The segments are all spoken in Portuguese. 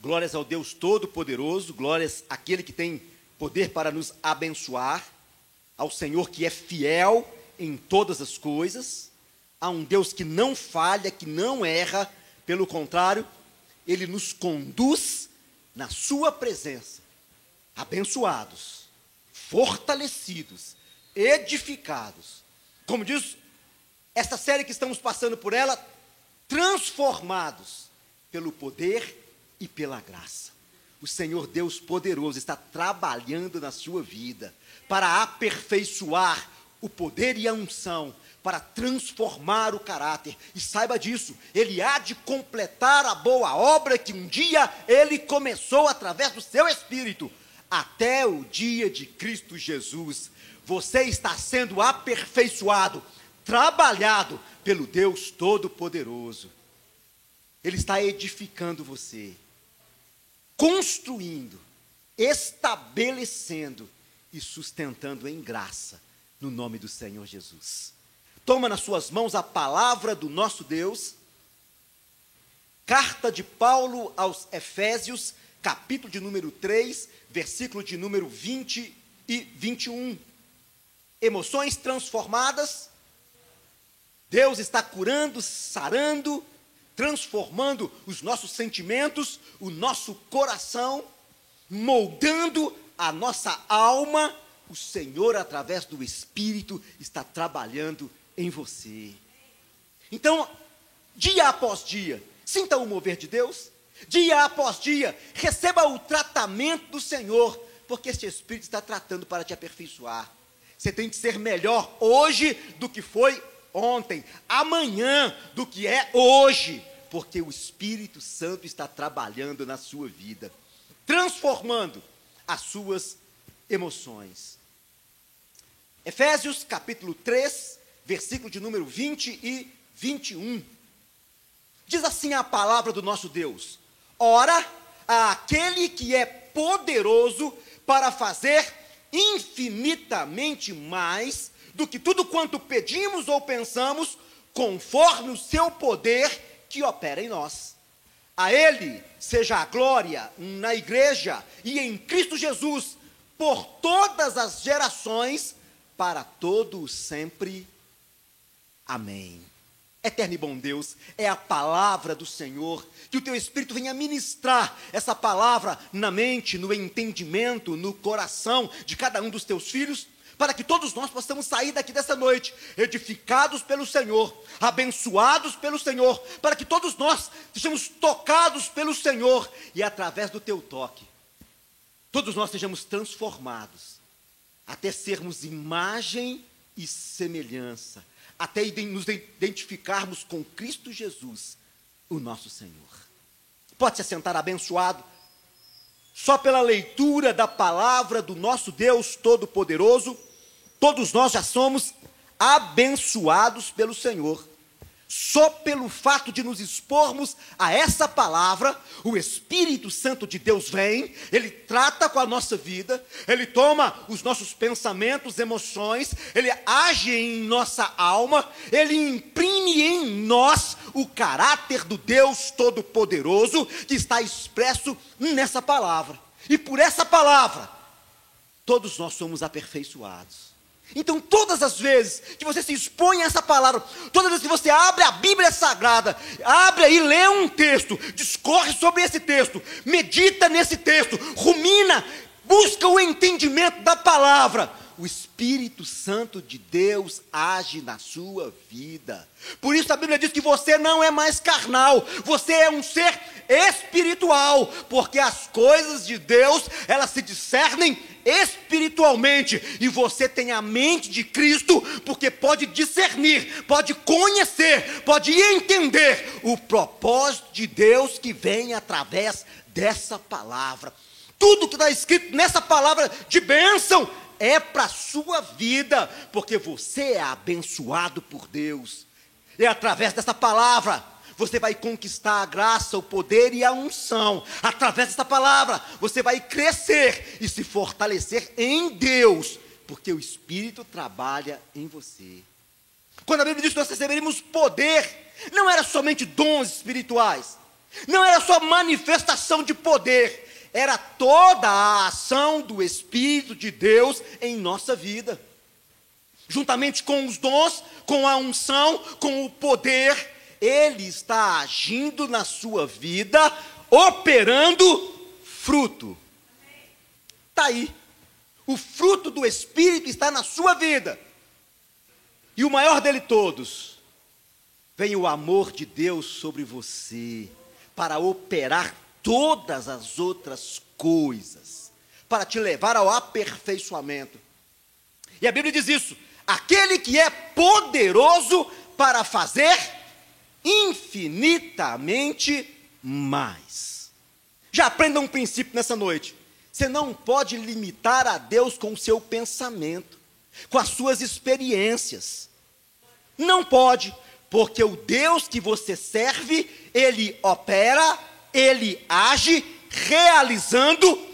Glórias ao Deus Todo-Poderoso, glórias àquele que tem poder para nos abençoar, ao Senhor que é fiel em todas as coisas, a um Deus que não falha, que não erra, pelo contrário, ele nos conduz na sua presença, abençoados, fortalecidos, edificados. Como diz esta série que estamos passando por ela, transformados pelo poder e pela graça. O Senhor Deus poderoso está trabalhando na sua vida para aperfeiçoar o poder e a unção, para transformar o caráter. E saiba disso, ele há de completar a boa obra que um dia ele começou através do seu espírito, até o dia de Cristo Jesus. Você está sendo aperfeiçoado, trabalhado pelo Deus Todo-Poderoso. Ele está edificando você construindo, estabelecendo e sustentando em graça, no nome do Senhor Jesus. Toma nas suas mãos a palavra do nosso Deus, carta de Paulo aos Efésios, capítulo de número 3, versículo de número 20 e 21. Emoções transformadas, Deus está curando, sarando, transformando os nossos sentimentos, o nosso coração, moldando a nossa alma. O Senhor, através do Espírito, está trabalhando em você. Então, dia após dia, sinta o mover de Deus, dia após dia, receba o tratamento do Senhor, porque este Espírito está tratando para te aperfeiçoar. Você tem que ser melhor hoje do que foi ontem, amanhã do que é hoje, porque o Espírito Santo está trabalhando na sua vida, transformando as suas emoções. Efésios capítulo 3, versículo de número 20 e 21. Diz assim a palavra do nosso Deus: Ora, aquele que é poderoso para fazer infinitamente mais do que tudo quanto pedimos ou pensamos, conforme o seu poder que opera em nós. A Ele seja a glória na igreja e em Cristo Jesus, por todas as gerações, para todos sempre. Amém. Eterno e bom Deus, é a palavra do Senhor, que o teu Espírito venha ministrar essa palavra na mente, no entendimento, no coração de cada um dos teus filhos para que todos nós possamos sair daqui dessa noite edificados pelo Senhor, abençoados pelo Senhor, para que todos nós sejamos tocados pelo Senhor e através do teu toque, todos nós sejamos transformados até sermos imagem e semelhança, até nos identificarmos com Cristo Jesus, o nosso Senhor. Pode se assentar abençoado só pela leitura da palavra do nosso Deus Todo-Poderoso Todos nós já somos abençoados pelo Senhor. Só pelo fato de nos expormos a essa palavra, o Espírito Santo de Deus vem, ele trata com a nossa vida, ele toma os nossos pensamentos, emoções, ele age em nossa alma, ele imprime em nós o caráter do Deus Todo-Poderoso que está expresso nessa palavra. E por essa palavra, todos nós somos aperfeiçoados. Então, todas as vezes que você se expõe a essa palavra, todas as vezes que você abre a Bíblia Sagrada, abre e lê um texto, discorre sobre esse texto, medita nesse texto, rumina, busca o entendimento da palavra, o Espírito Santo de Deus age na sua vida. Por isso a Bíblia diz que você não é mais carnal, você é um ser espiritual, porque as coisas de Deus, elas se discernem espiritualmente, e você tem a mente de Cristo, porque pode discernir, pode conhecer, pode entender o propósito de Deus que vem através dessa palavra. Tudo que está escrito nessa palavra de bênção é para a sua vida, porque você é abençoado por Deus. E através dessa palavra, você vai conquistar a graça, o poder e a unção. Através dessa palavra, você vai crescer e se fortalecer em Deus, porque o Espírito trabalha em você. Quando a Bíblia diz que nós receberíamos poder, não era somente dons espirituais, Não era só manifestação de poder, era toda a ação do Espírito de Deus em nossa vida. Juntamente com os dons, com a unção, com o poder, Ele está agindo na sua vida, operando fruto. Está aí. O fruto do Espírito está na sua vida. E o maior dele todos, vem o amor de Deus sobre você, para operar todas as outras coisas, para te levar ao aperfeiçoamento. E a Bíblia diz isso: aquele que é poderoso para fazer infinitamente mais. Já aprenda um princípio nessa noite. Você não pode limitar a Deus com o seu pensamento, com as suas experiências. Não pode, porque o Deus que você serve, ele opera, ele age, realizando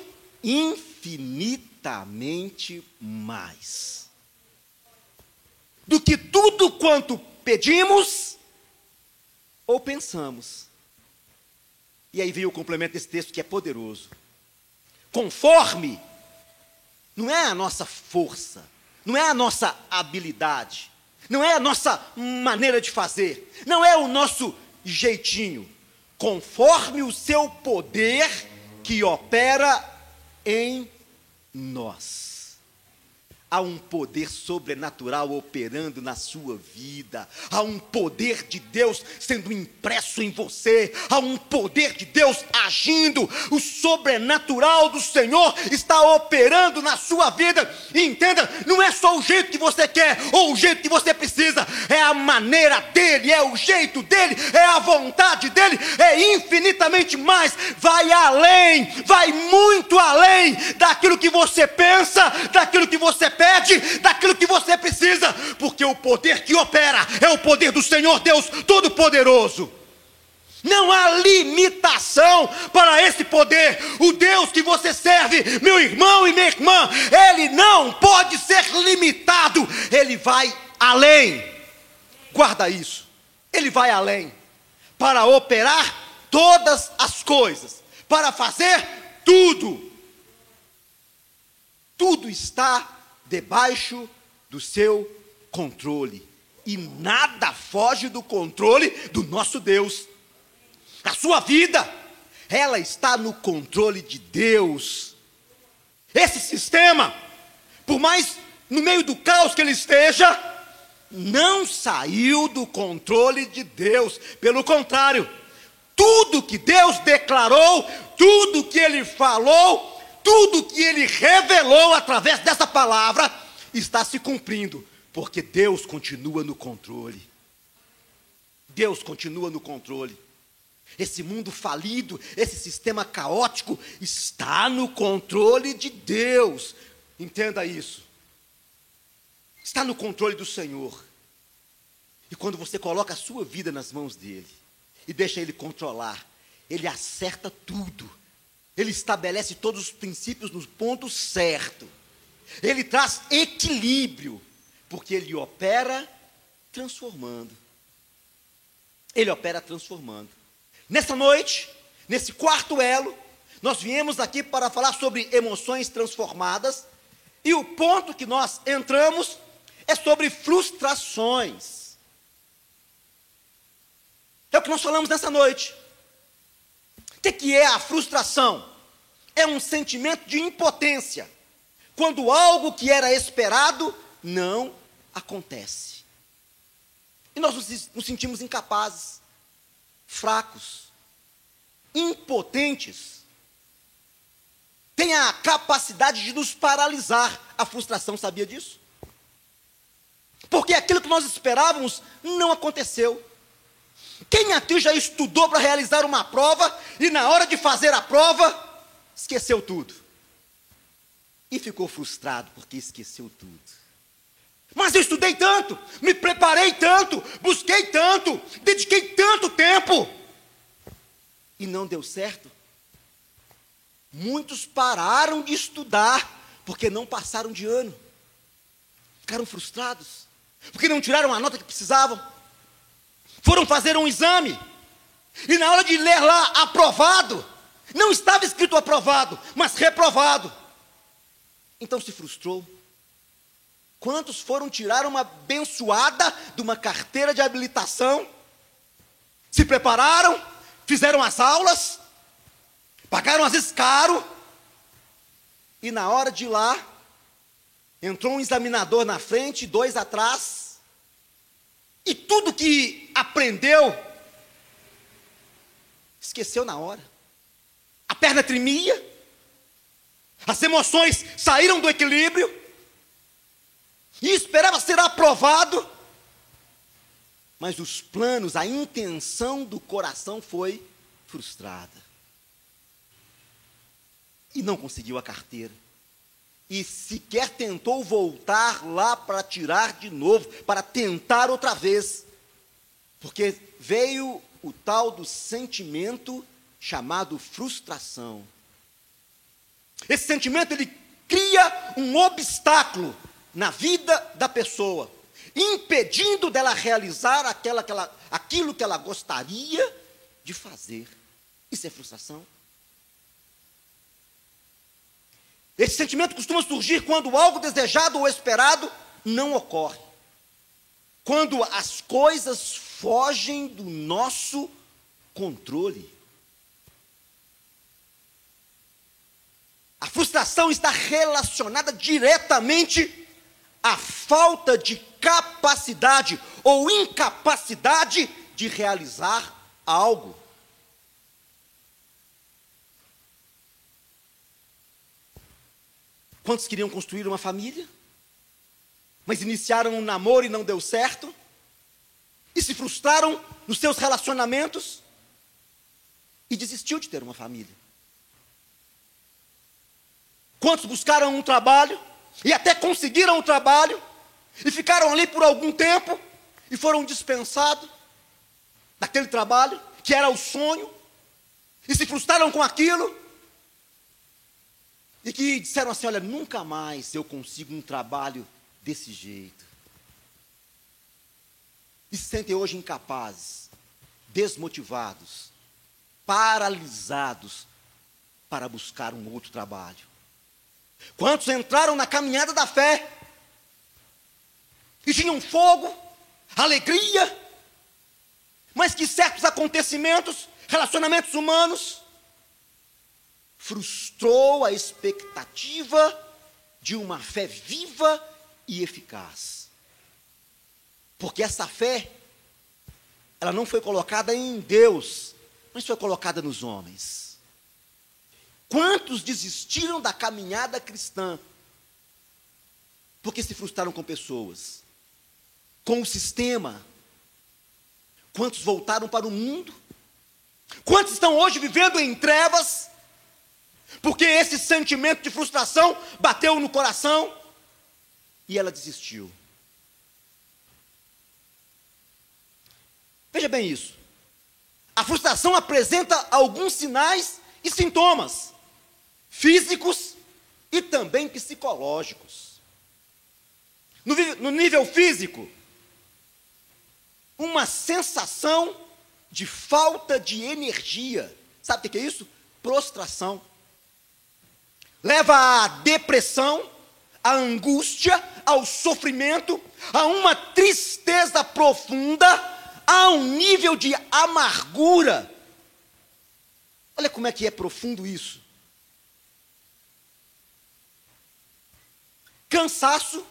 infinitamente mais do que tudo quanto pedimos ou pensamos. E aí vem o complemento desse texto que é poderoso. Conforme, não é a nossa força, não é a nossa habilidade, não é a nossa maneira de fazer, não é o nosso jeitinho, conforme o seu poder que opera em nós há um poder sobrenatural operando na sua vida, há um poder de Deus sendo impresso em você, há um poder de Deus agindo, o sobrenatural do Senhor está operando na sua vida. E entenda, não é só o jeito que você quer ou o jeito que você precisa, é a maneira dele, é o jeito dele, é a vontade dele, é infinitamente mais, vai além, vai muito além daquilo que você pensa, daquilo que você pensa pede daquilo que você precisa, porque o poder que opera é o poder do Senhor Deus Todo-Poderoso. Não há limitação para esse poder. O Deus que você serve, meu irmão e minha irmã, ele não pode ser limitado. Ele vai além. Guarda isso. Ele vai além para operar todas as coisas, para fazer tudo. Tudo está debaixo do seu controle. E nada foge do controle do nosso Deus. A sua vida, ela está no controle de Deus. Esse sistema, por mais no meio do caos que ele esteja, não saiu do controle de Deus. Pelo contrário, tudo que Deus declarou, tudo que ele falou, tudo que ele revelou através dessa palavra está se cumprindo, porque Deus continua no controle. Deus continua no controle. Esse mundo falido, esse sistema caótico está no controle de Deus. Entenda isso. Está no controle do Senhor. E quando você coloca a sua vida nas mãos dele e deixa ele controlar, ele acerta tudo ele estabelece todos os princípios no ponto certo. Ele traz equilíbrio, porque ele opera transformando. Ele opera transformando. Nessa noite, nesse quarto elo, nós viemos aqui para falar sobre emoções transformadas, e o ponto que nós entramos é sobre frustrações. É o que nós falamos nessa noite. O que é a frustração? É um sentimento de impotência, quando algo que era esperado não acontece. E nós nos sentimos incapazes, fracos, impotentes. Tem a capacidade de nos paralisar. A frustração sabia disso? Porque aquilo que nós esperávamos não aconteceu. Quem aqui já estudou para realizar uma prova e na hora de fazer a prova, esqueceu tudo? E ficou frustrado porque esqueceu tudo. Mas eu estudei tanto, me preparei tanto, busquei tanto, dediquei tanto tempo. E não deu certo. Muitos pararam de estudar porque não passaram de ano. Ficaram frustrados, porque não tiraram a nota que precisavam foram fazer um exame E na hora de ler lá aprovado, não estava escrito aprovado, mas reprovado. Então se frustrou. Quantos foram tirar uma abençoada de uma carteira de habilitação? Se prepararam, fizeram as aulas, pagaram às vezes caro, e na hora de ir lá, entrou um examinador na frente, dois atrás, e tudo que aprendeu, esqueceu na hora. A perna tremia, as emoções saíram do equilíbrio, e esperava ser aprovado, mas os planos, a intenção do coração foi frustrada. E não conseguiu a carteira. E sequer tentou voltar lá para tirar de novo, para tentar outra vez. Porque veio o tal do sentimento chamado frustração. Esse sentimento ele cria um obstáculo na vida da pessoa impedindo dela realizar aquela, aquela, aquilo que ela gostaria de fazer. Isso é frustração. Esse sentimento costuma surgir quando algo desejado ou esperado não ocorre. Quando as coisas fogem do nosso controle. A frustração está relacionada diretamente à falta de capacidade ou incapacidade de realizar algo. Quantos queriam construir uma família? Mas iniciaram um namoro e não deu certo? E se frustraram nos seus relacionamentos? E desistiu de ter uma família? Quantos buscaram um trabalho e até conseguiram o trabalho? E ficaram ali por algum tempo e foram dispensados daquele trabalho que era o sonho e se frustraram com aquilo e que disseram assim: Olha, nunca mais eu consigo um trabalho desse jeito. E se sentem hoje incapazes, desmotivados, paralisados para buscar um outro trabalho. Quantos entraram na caminhada da fé e tinham fogo, alegria, mas que certos acontecimentos, relacionamentos humanos, frustrou a expectativa de uma fé viva e eficaz. Porque essa fé, ela não foi colocada em Deus, mas foi colocada nos homens. Quantos desistiram da caminhada cristã? Porque se frustraram com pessoas com o sistema. Quantos voltaram para o mundo? Quantos estão hoje vivendo em trevas? Porque esse sentimento de frustração bateu no coração e ela desistiu. Veja bem isso. A frustração apresenta alguns sinais e sintomas físicos e também psicológicos. No, no nível físico, uma sensação de falta de energia. Sabe o que é isso? Prostração. Leva à depressão, à angústia, ao sofrimento, a uma tristeza profunda, a um nível de amargura. Olha como é que é profundo isso. Cansaço,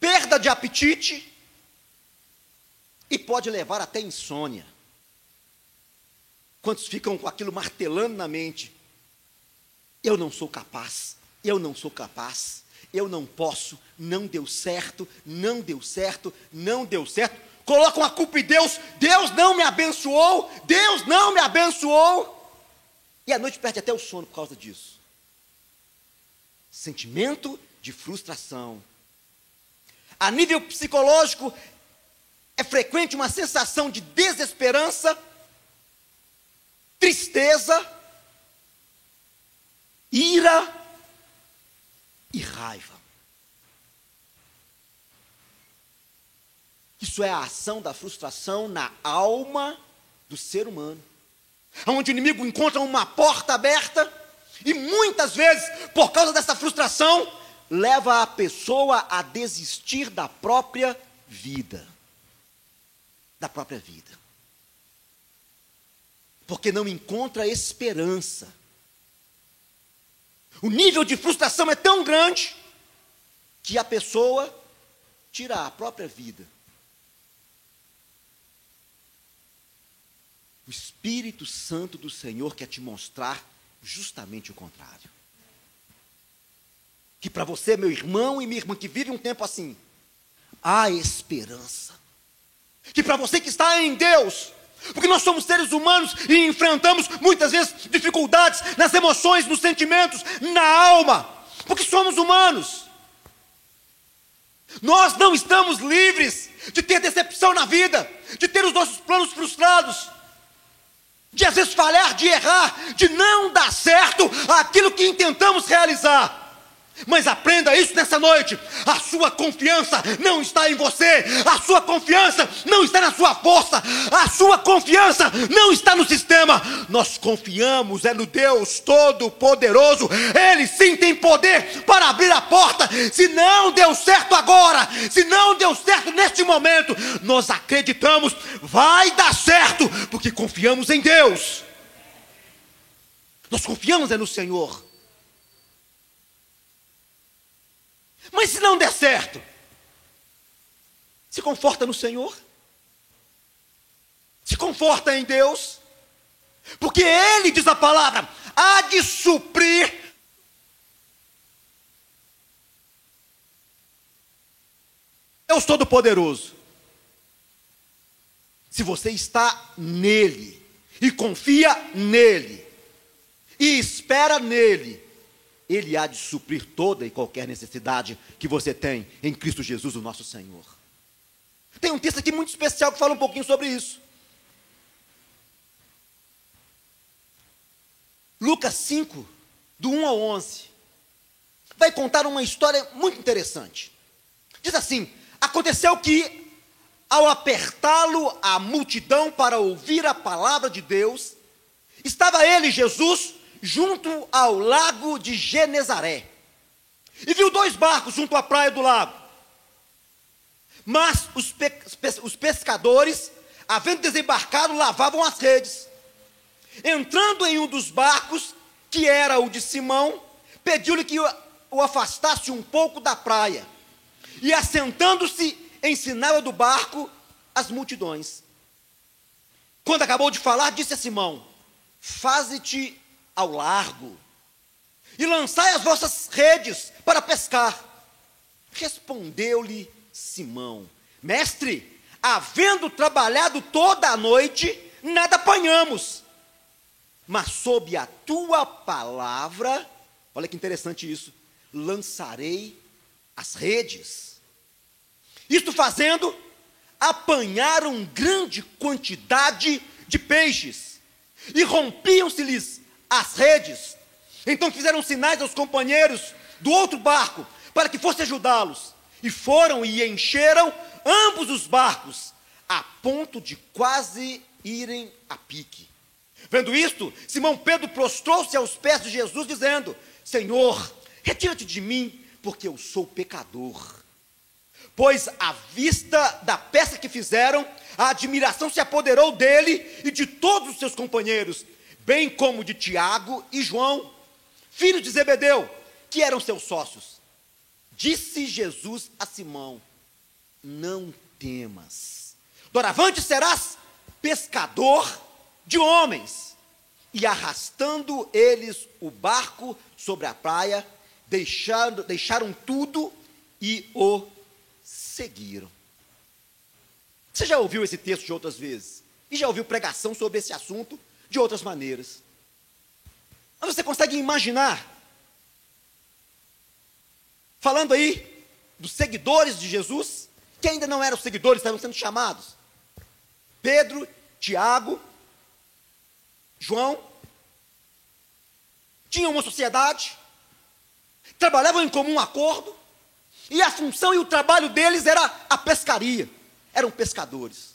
perda de apetite e pode levar até insônia. Quantos ficam com aquilo martelando na mente? Eu não sou capaz, eu não sou capaz, eu não posso, não deu certo, não deu certo, não deu certo. Colocam a culpa em Deus, Deus não me abençoou, Deus não me abençoou. E à noite perde até o sono por causa disso. Sentimento de frustração, a nível psicológico, é frequente uma sensação de desesperança, tristeza, ira e raiva. Isso é a ação da frustração na alma do ser humano. Onde o inimigo encontra uma porta aberta e muitas vezes, por causa dessa frustração, leva a pessoa a desistir da própria vida. Da própria vida. Porque não encontra esperança. O nível de frustração é tão grande que a pessoa tira a própria vida. O Espírito Santo do Senhor quer te mostrar justamente o contrário. Que para você, meu irmão e minha irmã, que vive um tempo assim, há esperança. Que para você que está em Deus, porque nós somos seres humanos e enfrentamos muitas vezes dificuldades nas emoções, nos sentimentos, na alma, porque somos humanos. Nós não estamos livres de ter decepção na vida, de ter os nossos planos frustrados, de às vezes falhar, de errar, de não dar certo aquilo que intentamos realizar. Mas aprenda isso nessa noite. A sua confiança não está em você, a sua confiança não está na sua força, a sua confiança não está no sistema. Nós confiamos é no Deus Todo-Poderoso. Ele sim tem poder para abrir a porta. Se não deu certo agora, se não deu certo neste momento, nós acreditamos, vai dar certo, porque confiamos em Deus. Nós confiamos é no Senhor. Mas se não der certo, se conforta no Senhor, se conforta em Deus, porque Ele, diz a palavra, há de suprir Deus Todo-Poderoso. Se você está nele e confia nele e espera nele, ele há de suprir toda e qualquer necessidade que você tem em Cristo Jesus, o nosso Senhor. Tem um texto aqui muito especial que fala um pouquinho sobre isso. Lucas 5, do 1 ao 11, vai contar uma história muito interessante. Diz assim: Aconteceu que, ao apertá-lo a multidão para ouvir a palavra de Deus, estava ele, Jesus, junto ao lago de Genezaré. E viu dois barcos junto à praia do lago. Mas os, pe os pescadores, havendo desembarcado, lavavam as redes. Entrando em um dos barcos, que era o de Simão, pediu-lhe que o afastasse um pouco da praia. E assentando-se, ensinava do barco as multidões. Quando acabou de falar, disse a Simão: Faze-te ao largo e lançai as vossas redes para pescar. Respondeu-lhe Simão: Mestre, havendo trabalhado toda a noite, nada apanhamos. Mas sob a tua palavra, olha que interessante isso, lançarei as redes. Isto fazendo, apanharam grande quantidade de peixes, e rompiam-se-lhes as redes. Então fizeram sinais aos companheiros do outro barco para que fosse ajudá-los. E foram e encheram ambos os barcos, a ponto de quase irem a pique. Vendo isto, Simão Pedro prostrou-se aos pés de Jesus, dizendo: Senhor, retira-te de mim, porque eu sou pecador. Pois, à vista da peça que fizeram, a admiração se apoderou dele e de todos os seus companheiros, bem como de Tiago e João, filhos de Zebedeu, que eram seus sócios. Disse Jesus a Simão: Não temas, doravante serás pescador de homens. E arrastando eles o barco sobre a praia, deixando, deixaram tudo e o seguiram. Você já ouviu esse texto de outras vezes? E já ouviu pregação sobre esse assunto? De outras maneiras. Mas você consegue imaginar? Falando aí dos seguidores de Jesus, que ainda não eram seguidores, estavam sendo chamados. Pedro, Tiago, João, tinham uma sociedade, trabalhavam em comum acordo, e a função e o trabalho deles era a pescaria. eram pescadores.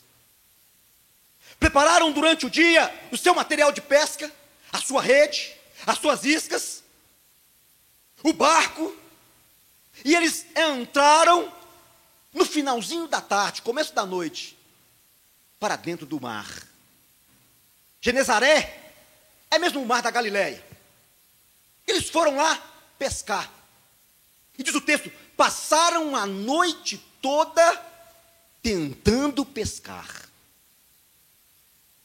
Prepararam durante o dia o seu material de pesca, a sua rede, as suas iscas, o barco, e eles entraram no finalzinho da tarde, começo da noite, para dentro do mar. Genezaré é mesmo o mar da Galileia. Eles foram lá pescar. E diz o texto: passaram a noite toda tentando pescar.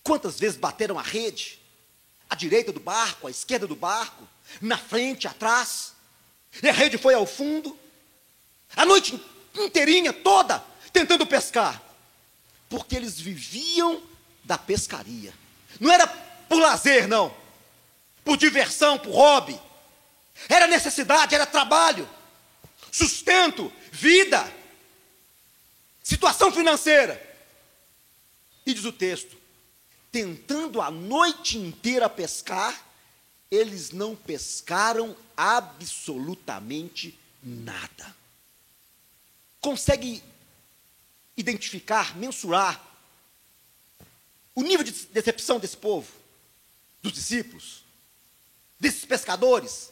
Quantas vezes bateram a rede? À direita do barco, à esquerda do barco, na frente, atrás. E a rede foi ao fundo. A noite inteirinha, toda, tentando pescar. Porque eles viviam da pescaria. Não era por lazer, não. Por diversão, por hobby. Era necessidade, era trabalho. Sustento, vida. Situação financeira. E diz o texto: tentando a noite inteira pescar, eles não pescaram absolutamente nada. Consegue identificar, mensurar o nível de decepção desse povo, dos discípulos, desses pescadores?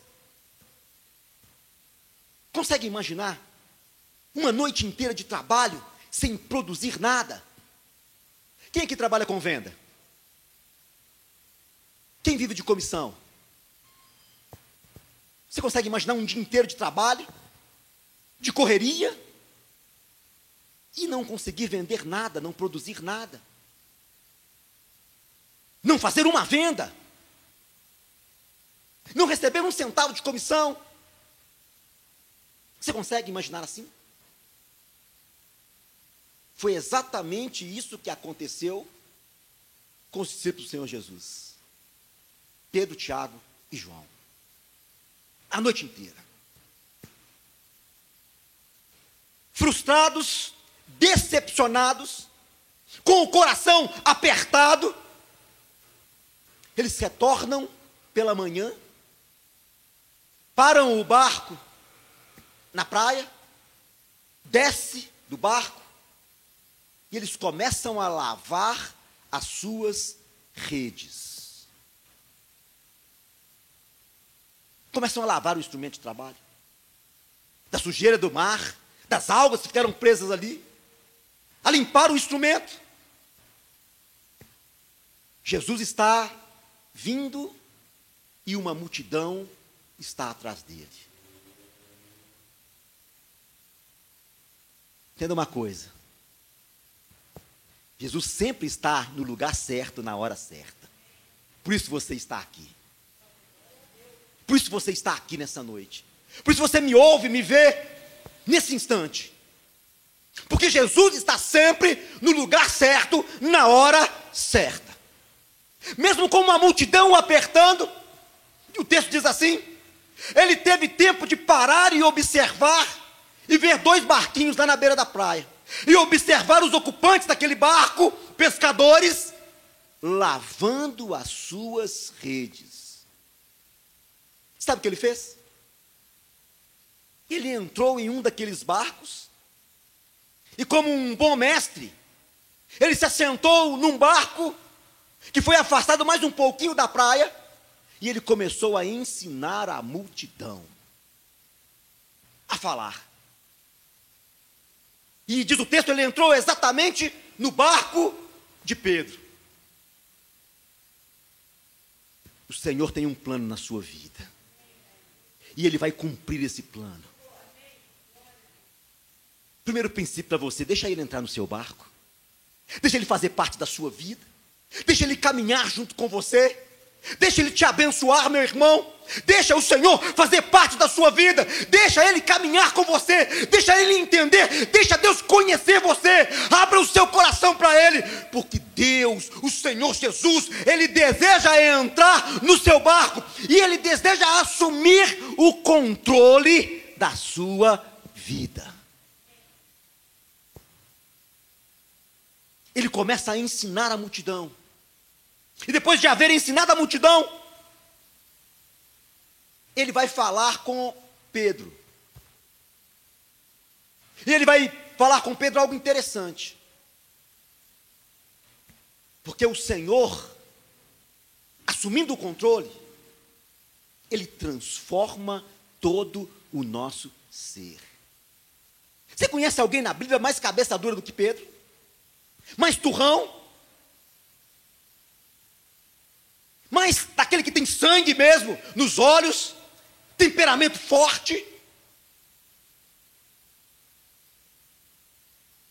Consegue imaginar uma noite inteira de trabalho sem produzir nada? Quem aqui trabalha com venda? Quem vive de comissão? Você consegue imaginar um dia inteiro de trabalho, de correria, e não conseguir vender nada, não produzir nada? Não fazer uma venda? Não receber um centavo de comissão? Você consegue imaginar assim? Foi exatamente isso que aconteceu com os discípulos do Senhor Jesus. Pedro, Tiago e João. A noite inteira. Frustrados, decepcionados, com o coração apertado, eles retornam pela manhã, param o barco na praia, desce do barco e eles começam a lavar as suas redes. Começam a lavar o instrumento de trabalho. Da sujeira do mar, das algas que ficaram presas ali. A limpar o instrumento. Jesus está vindo e uma multidão está atrás dele. Entenda uma coisa. Jesus sempre está no lugar certo, na hora certa. Por isso você está aqui. Por isso você está aqui nessa noite. Por isso você me ouve, me vê nesse instante. Porque Jesus está sempre no lugar certo, na hora certa. Mesmo com uma multidão apertando, o texto diz assim: ele teve tempo de parar e observar e ver dois barquinhos lá na beira da praia. E observar os ocupantes daquele barco, pescadores, lavando as suas redes. Sabe o que ele fez? Ele entrou em um daqueles barcos e, como um bom mestre, ele se assentou num barco que foi afastado mais um pouquinho da praia e ele começou a ensinar a multidão a falar. E diz o texto, ele entrou exatamente no barco de Pedro. O Senhor tem um plano na sua vida. E Ele vai cumprir esse plano. Primeiro princípio para você: deixa Ele entrar no seu barco. Deixa Ele fazer parte da sua vida. Deixa Ele caminhar junto com você. Deixa Ele te abençoar, meu irmão. Deixa o Senhor fazer parte da sua vida. Deixa Ele caminhar com você. Deixa Ele entender. Deixa Deus conhecer você. Abra o seu coração para Ele. Porque Deus, o Senhor Jesus, Ele deseja entrar no seu barco. E Ele deseja assumir o controle da sua vida. Ele começa a ensinar a multidão. E depois de haver ensinado a multidão, ele vai falar com Pedro. E ele vai falar com Pedro algo interessante. Porque o Senhor, assumindo o controle, Ele transforma todo o nosso ser. Você conhece alguém na Bíblia mais cabeça dura do que Pedro? Mais turrão? Mais daquele que tem sangue mesmo nos olhos? Temperamento forte?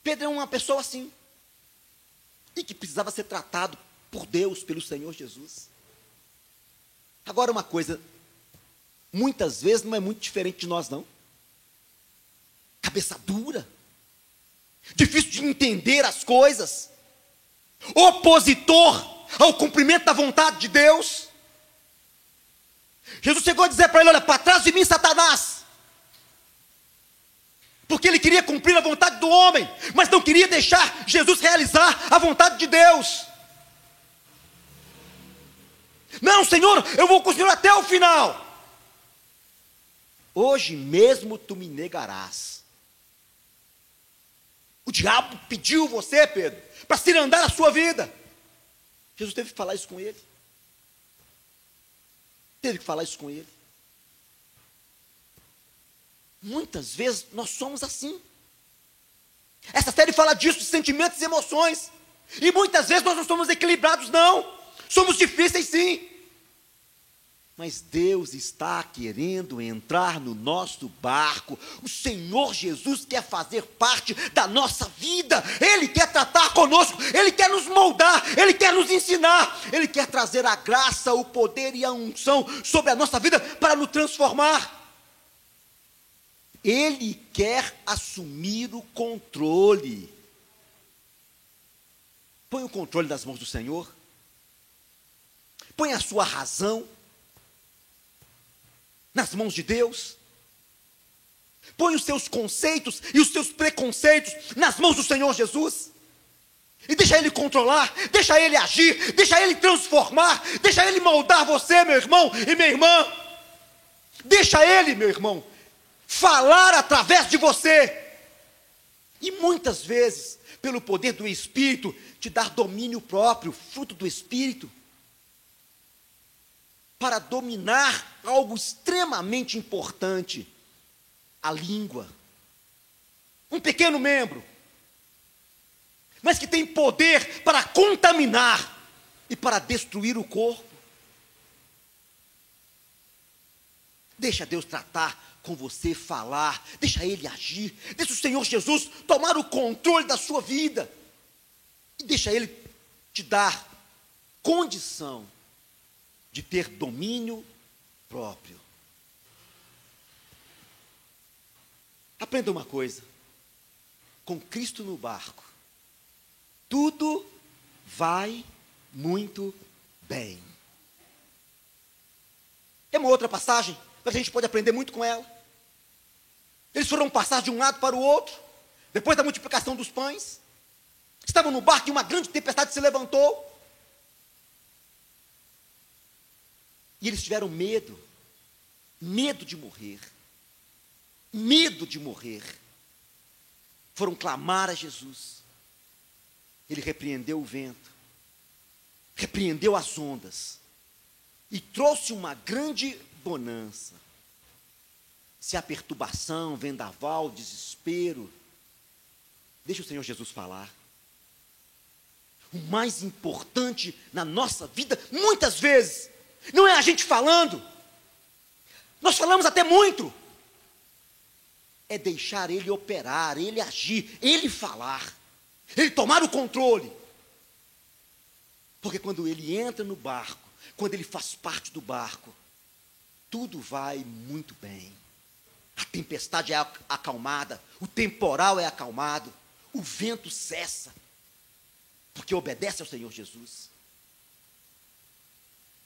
Pedro é uma pessoa assim. E que precisava ser tratado por Deus, pelo Senhor Jesus. Agora, uma coisa, muitas vezes não é muito diferente de nós, não. Cabeça dura, difícil de entender as coisas, opositor ao cumprimento da vontade de Deus. Jesus chegou a dizer para ele: Olha, para trás de mim, Satanás. Porque ele queria cumprir a vontade do homem, mas não queria deixar Jesus realizar a vontade de Deus. Não, Senhor, eu vou com o Senhor até o final. Hoje mesmo tu me negarás. O diabo pediu você, Pedro, para se andar a sua vida. Jesus teve que falar isso com ele. Teve que falar isso com ele. Muitas vezes nós somos assim. Essa série fala disso, de sentimentos e emoções. E muitas vezes nós não somos equilibrados, não. Somos difíceis, sim. Mas Deus está querendo entrar no nosso barco. O Senhor Jesus quer fazer parte da nossa vida. Ele quer tratar conosco. Ele quer nos moldar. Ele quer nos ensinar. Ele quer trazer a graça, o poder e a unção sobre a nossa vida para nos transformar. Ele quer assumir o controle. Põe o controle nas mãos do Senhor. Põe a sua razão nas mãos de Deus. Põe os seus conceitos e os seus preconceitos nas mãos do Senhor Jesus. E deixa Ele controlar, deixa Ele agir, deixa Ele transformar, deixa Ele moldar você, meu irmão e minha irmã. Deixa Ele, meu irmão, falar através de você. E muitas vezes, pelo poder do Espírito, te dar domínio próprio, fruto do Espírito, para dominar algo extremamente importante: a língua. Um pequeno membro, mas que tem poder para contaminar e para destruir o corpo. Deixa Deus tratar com você, falar, deixa Ele agir, deixa o Senhor Jesus tomar o controle da sua vida, e deixa Ele te dar condição de ter domínio próprio. Aprenda uma coisa: com Cristo no barco, tudo vai muito bem. É uma outra passagem a gente pode aprender muito com ela. Eles foram passar de um lado para o outro, depois da multiplicação dos pães. Estavam no barco e uma grande tempestade se levantou. E eles tiveram medo, medo de morrer, medo de morrer. Foram clamar a Jesus. Ele repreendeu o vento, repreendeu as ondas e trouxe uma grande bonança. Se há perturbação, vendaval, desespero, deixa o Senhor Jesus falar. O mais importante na nossa vida, muitas vezes, não é a gente falando, nós falamos até muito, é deixar Ele operar, Ele agir, Ele falar, Ele tomar o controle. Porque quando Ele entra no barco, quando Ele faz parte do barco, tudo vai muito bem. A tempestade é acalmada, o temporal é acalmado, o vento cessa, porque obedece ao Senhor Jesus.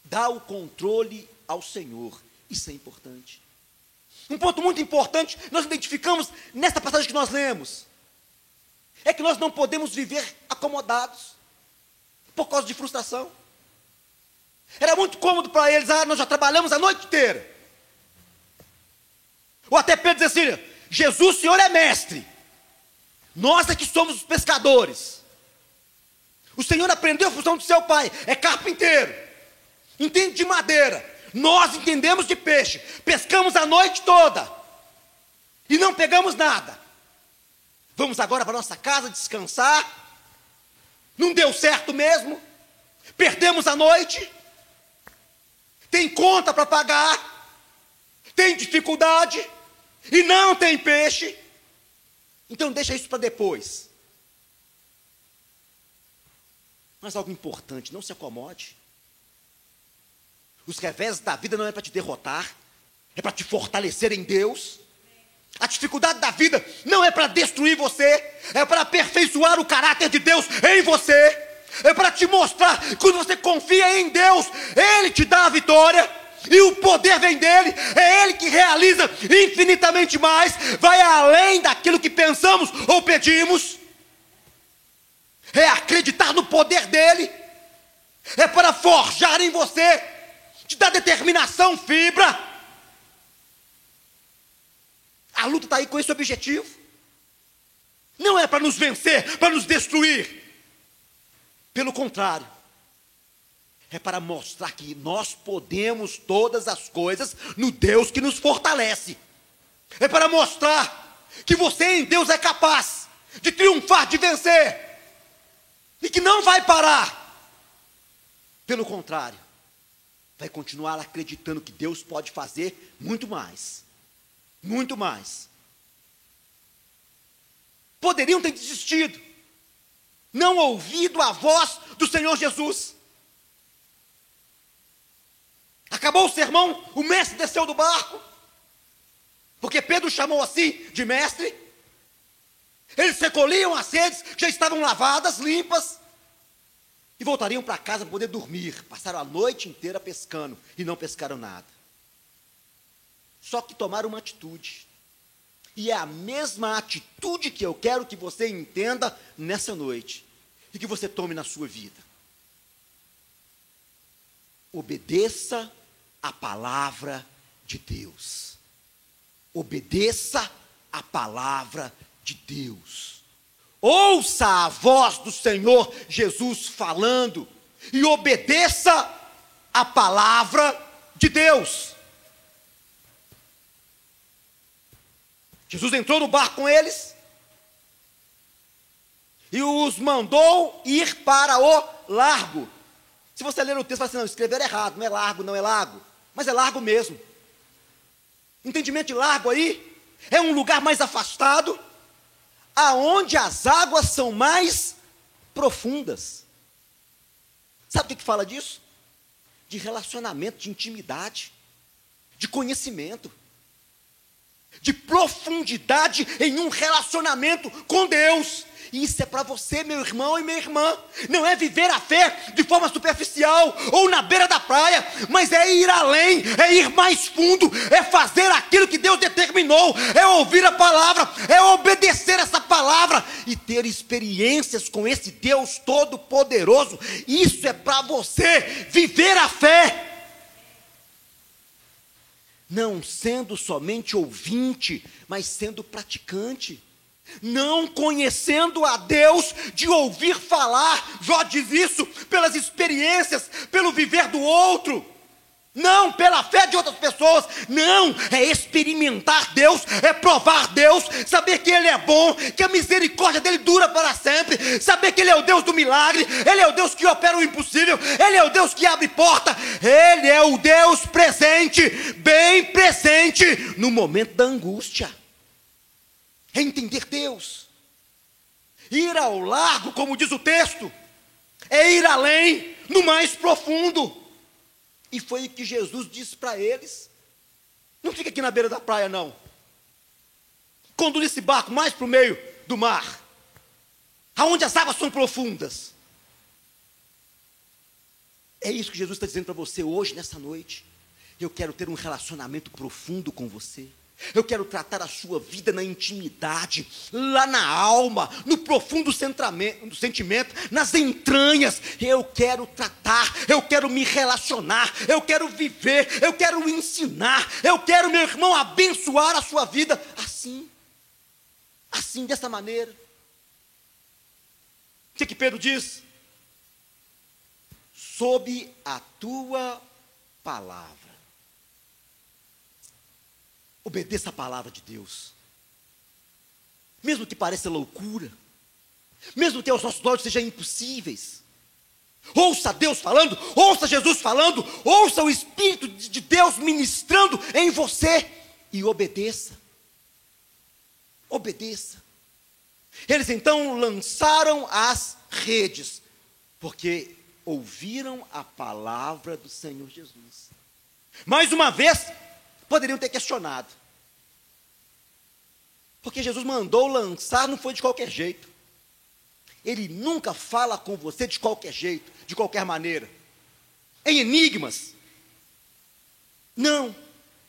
Dá o controle ao Senhor, isso é importante. Um ponto muito importante, nós identificamos nesta passagem que nós lemos, é que nós não podemos viver acomodados por causa de frustração. Era muito cômodo para eles, ah, nós já trabalhamos a noite inteira. Ou até Pedro diz assim: Jesus, o Senhor é mestre. Nós é que somos os pescadores. O Senhor aprendeu a função do seu pai, é carpinteiro, entende de madeira. Nós entendemos de peixe, pescamos a noite toda e não pegamos nada. Vamos agora para nossa casa descansar. Não deu certo mesmo, perdemos a noite, tem conta para pagar, tem dificuldade e não tem peixe. Então deixa isso para depois. Mas algo importante, não se acomode. Os revés da vida não é para te derrotar, é para te fortalecer em Deus. A dificuldade da vida não é para destruir você, é para aperfeiçoar o caráter de Deus em você. É para te mostrar que quando você confia em Deus, Ele te dá a vitória. E o poder vem dele, é Ele que realiza infinitamente mais, vai além daquilo que pensamos ou pedimos. É acreditar no poder dele, é para forjar em você, te dar determinação, fibra. A luta está aí com esse objetivo. Não é para nos vencer, para nos destruir. Pelo contrário, é para mostrar que nós podemos todas as coisas no Deus que nos fortalece. É para mostrar que você em Deus é capaz de triunfar, de vencer. E que não vai parar. Pelo contrário, vai continuar acreditando que Deus pode fazer muito mais. Muito mais. Poderiam ter desistido, não ouvido a voz do Senhor Jesus. Acabou o sermão, o mestre desceu do barco, porque Pedro chamou assim de mestre. Eles recolhiam as redes, já estavam lavadas, limpas, e voltariam para casa para poder dormir. Passaram a noite inteira pescando e não pescaram nada. Só que tomaram uma atitude. E é a mesma atitude que eu quero que você entenda nessa noite e que você tome na sua vida. Obedeça a palavra de Deus. Obedeça a palavra de Deus. Ouça a voz do Senhor Jesus falando e obedeça a palavra de Deus. Jesus entrou no barco com eles e os mandou ir para o largo. Se você ler o texto, você fala assim: não, escreveram errado, não é largo, não é lago, mas é largo mesmo. Entendimento de largo aí é um lugar mais afastado, aonde as águas são mais profundas. Sabe o que, fala disso? De relacionamento, de intimidade, de conhecimento de profundidade em um relacionamento com Deus. Isso é para você, meu irmão e minha irmã. Não é viver a fé de forma superficial ou na beira da praia, mas é ir além, é ir mais fundo, é fazer aquilo que Deus determinou, é ouvir a palavra, é obedecer essa palavra e ter experiências com esse Deus todo-poderoso. Isso é para você viver a fé não sendo somente ouvinte, mas sendo praticante. Não conhecendo a Deus de ouvir falar, Jó diz isso pelas experiências, pelo viver do outro. Não pela fé de outras pessoas, não, é experimentar Deus, é provar Deus, saber que Ele é bom, que a misericórdia dele dura para sempre, saber que Ele é o Deus do milagre, Ele é o Deus que opera o impossível, Ele é o Deus que abre porta, Ele é o Deus presente, bem presente no momento da angústia. Entender Deus, ir ao largo, como diz o texto, é ir além, no mais profundo. E foi o que Jesus disse para eles: não fica aqui na beira da praia, não. Conduz esse barco mais para o meio do mar, aonde as águas são profundas. É isso que Jesus está dizendo para você hoje, nessa noite. Eu quero ter um relacionamento profundo com você. Eu quero tratar a sua vida na intimidade, lá na alma, no profundo sentimento, nas entranhas. Eu quero tratar, eu quero me relacionar, eu quero viver, eu quero ensinar, eu quero, meu irmão, abençoar a sua vida assim, assim, dessa maneira. O que, que Pedro diz? sob a tua palavra. Obedeça a palavra de Deus. Mesmo que pareça loucura, mesmo que aos nossos olhos sejam impossíveis. Ouça Deus falando, ouça Jesus falando, ouça o Espírito de Deus ministrando em você e obedeça. Obedeça. Eles então lançaram as redes, porque ouviram a palavra do Senhor Jesus. Mais uma vez, poderiam ter questionado. Porque Jesus mandou lançar, não foi de qualquer jeito. Ele nunca fala com você de qualquer jeito, de qualquer maneira. Em enigmas. Não.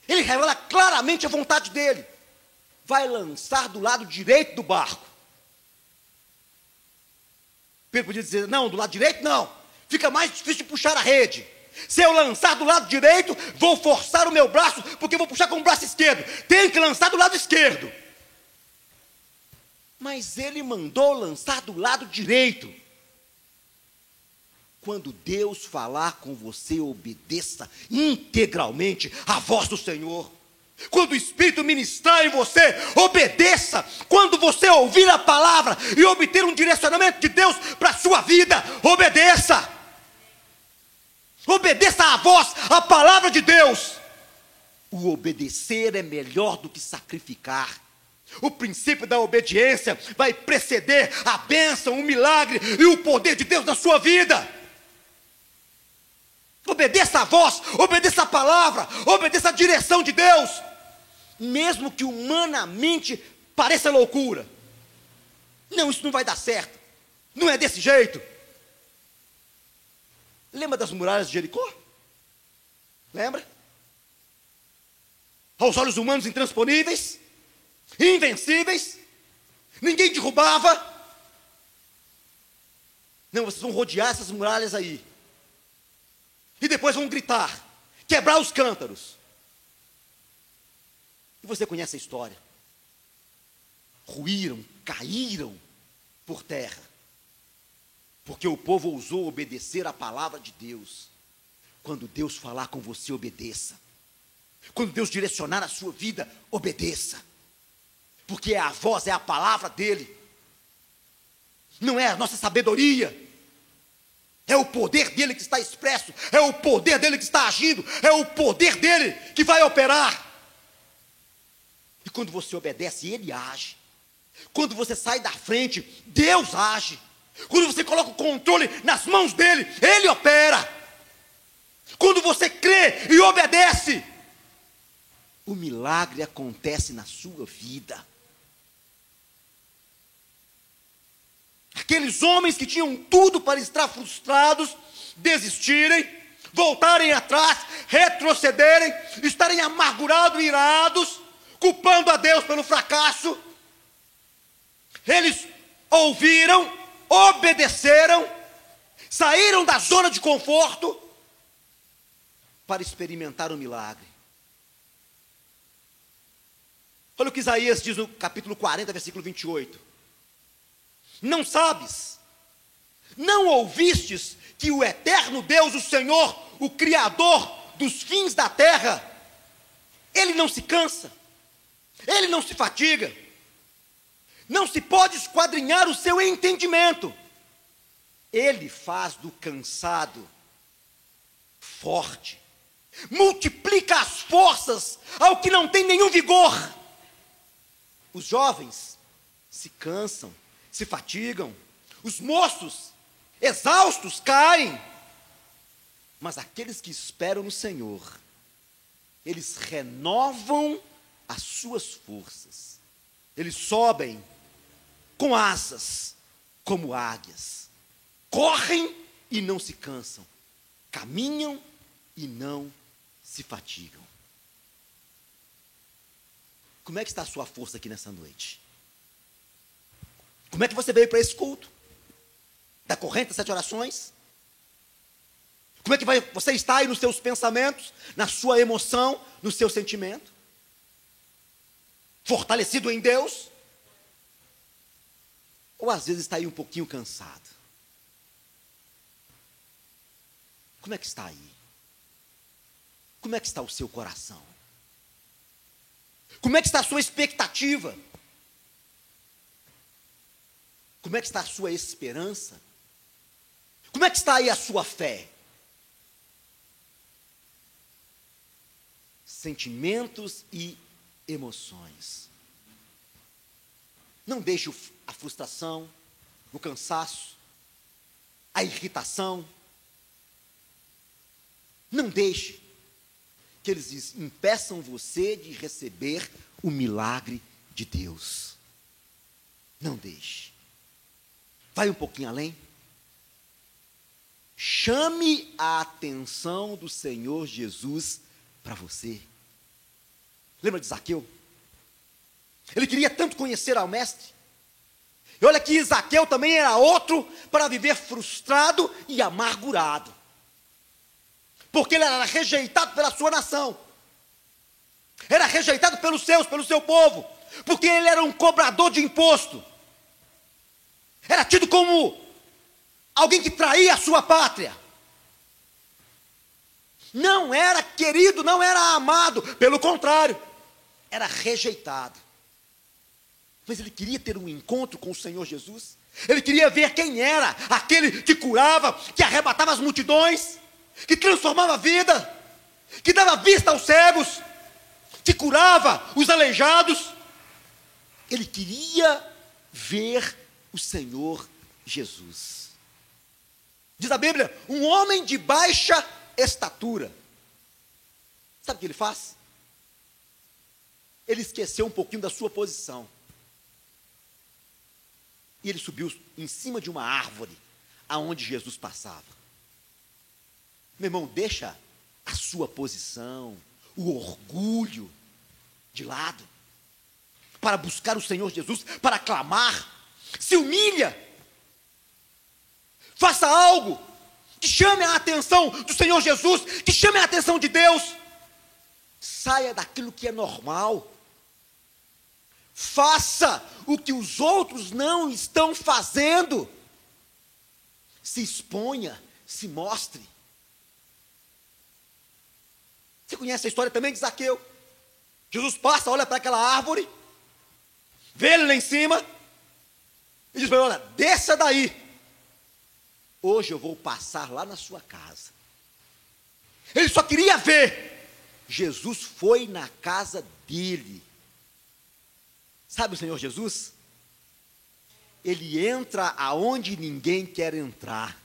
Ele revela claramente a vontade dele. Vai lançar do lado direito do barco. Pedro podia dizer: não, do lado direito não. Fica mais difícil de puxar a rede. Se eu lançar do lado direito, vou forçar o meu braço, porque vou puxar com o braço esquerdo. Tem que lançar do lado esquerdo. Mas ele mandou lançar do lado direito. Quando Deus falar com você, obedeça integralmente à voz do Senhor. Quando o Espírito ministrar em você, obedeça. Quando você ouvir a palavra e obter um direcionamento de Deus para a sua vida, obedeça. Obedeça à voz, à palavra de Deus. O obedecer é melhor do que sacrificar. O princípio da obediência vai preceder a bênção, o milagre e o poder de Deus na sua vida. Obedeça a voz, obedeça a palavra, obedeça a direção de Deus, mesmo que humanamente pareça loucura. Não, isso não vai dar certo. Não é desse jeito. Lembra das muralhas de Jericó? Lembra? Aos olhos humanos intransponíveis, invencíveis, ninguém derrubava. Não, vocês vão rodear essas muralhas aí. E depois vão gritar, quebrar os cântaros. E você conhece a história. Ruíram, caíram por terra. Porque o povo ousou obedecer a palavra de Deus. Quando Deus falar com você, obedeça. Quando Deus direcionar a sua vida, obedeça. Porque é a voz, é a palavra dele. Não é a nossa sabedoria. É o poder dele que está expresso, é o poder dele que está agindo, é o poder dele que vai operar. E quando você obedece, ele age. Quando você sai da frente, Deus age. Quando você coloca o controle nas mãos dele, ele opera. Quando você crê e obedece, o milagre acontece na sua vida. Aqueles homens que tinham tudo para estar frustrados, desistirem, voltarem atrás, retrocederem, estarem amargurados e irados, culpando a Deus pelo fracasso. Eles ouviram obedeceram, saíram da zona de conforto para experimentar o milagre. Olha o que Isaías diz no capítulo 40, versículo 28. Não sabes, não ouvistes que o eterno Deus, o Senhor, o Criador dos fins da terra, ele não se cansa, ele não se fatiga, não se pode esquadrinhar o seu entendimento. Ele faz do cansado forte, multiplica as forças ao que não tem nenhum vigor. Os jovens se cansam, se fatigam, os moços, exaustos, caem. Mas aqueles que esperam no Senhor, eles renovam as suas forças, eles sobem com asas como águias. Correm e não se cansam. Caminham e não se fatigam. Como é que está a sua força aqui nessa noite? Como é que você veio para esse culto? Da corrente das sete orações? Como é que vai, você está aí nos seus pensamentos, na sua emoção, no seu sentimento? Fortalecido em Deus? Ou às vezes está aí um pouquinho cansado. Como é que está aí? Como é que está o seu coração? Como é que está a sua expectativa? Como é que está a sua esperança? Como é que está aí a sua fé? Sentimentos e emoções. Não deixe a frustração, o cansaço, a irritação. Não deixe que eles impeçam você de receber o milagre de Deus. Não deixe. Vai um pouquinho além. Chame a atenção do Senhor Jesus para você. Lembra de Zaqueu? Ele queria tanto conhecer ao Mestre. E olha que Zaqueu também era outro para viver frustrado e amargurado. Porque ele era rejeitado pela sua nação. Era rejeitado pelos seus, pelo seu povo. Porque ele era um cobrador de imposto. Era tido como alguém que traía a sua pátria. Não era querido, não era amado, pelo contrário, era rejeitado. Mas ele queria ter um encontro com o Senhor Jesus. Ele queria ver quem era aquele que curava, que arrebatava as multidões, que transformava a vida, que dava vista aos cegos, que curava os aleijados. Ele queria ver o Senhor Jesus. Diz a Bíblia: um homem de baixa estatura. Sabe o que ele faz? Ele esqueceu um pouquinho da sua posição. E ele subiu em cima de uma árvore aonde Jesus passava. Meu irmão, deixa a sua posição, o orgulho de lado, para buscar o Senhor Jesus, para clamar, se humilha, faça algo que chame a atenção do Senhor Jesus, que chame a atenção de Deus. Saia daquilo que é normal. Faça o que os outros não estão fazendo. Se exponha, se mostre. Você conhece a história também de Zaqueu? Jesus passa, olha para aquela árvore, vê ele lá em cima, e diz para ele: Olha, desça daí. Hoje eu vou passar lá na sua casa. Ele só queria ver. Jesus foi na casa dele. Sabe o Senhor Jesus? Ele entra aonde ninguém quer entrar.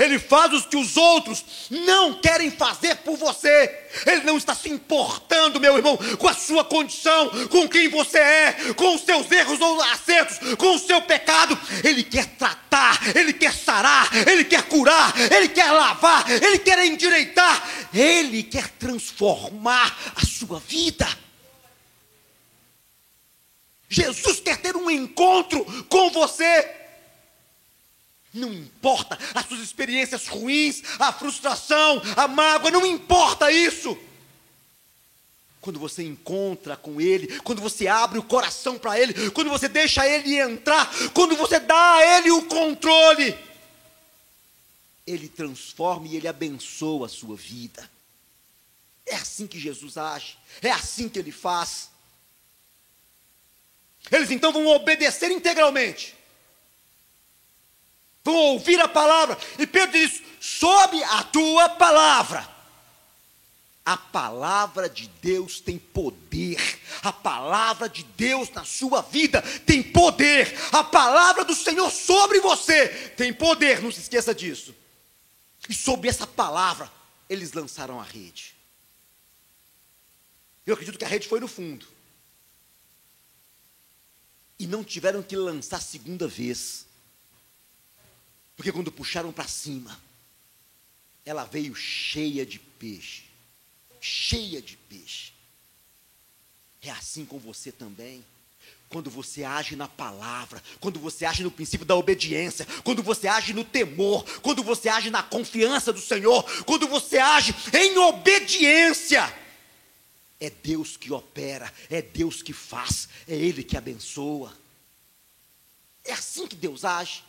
Ele faz o que os outros não querem fazer por você. Ele não está se importando, meu irmão, com a sua condição, com quem você é, com os seus erros ou acertos, com o seu pecado. Ele quer tratar, ele quer sarar, ele quer curar, ele quer lavar, ele quer endireitar, ele quer transformar a sua vida. Jesus quer ter um encontro com você. Não importa as suas experiências ruins, a frustração, a mágoa, não importa isso. Quando você encontra com Ele, quando você abre o coração para Ele, quando você deixa Ele entrar, quando você dá a Ele o controle, Ele transforma e Ele abençoa a sua vida. É assim que Jesus age, é assim que Ele faz. Eles então vão obedecer integralmente. Vão ouvir a palavra. E Pedro diz: sob a tua palavra. A palavra de Deus tem poder. A palavra de Deus na sua vida tem poder. A palavra do Senhor sobre você tem poder. Não se esqueça disso. E sob essa palavra, eles lançaram a rede. Eu acredito que a rede foi no fundo e não tiveram que lançar segunda vez. Porque quando puxaram para cima, ela veio cheia de peixe. Cheia de peixe. É assim com você também. Quando você age na palavra, quando você age no princípio da obediência, quando você age no temor, quando você age na confiança do Senhor, quando você age em obediência, é Deus que opera, é Deus que faz, é Ele que abençoa. É assim que Deus age.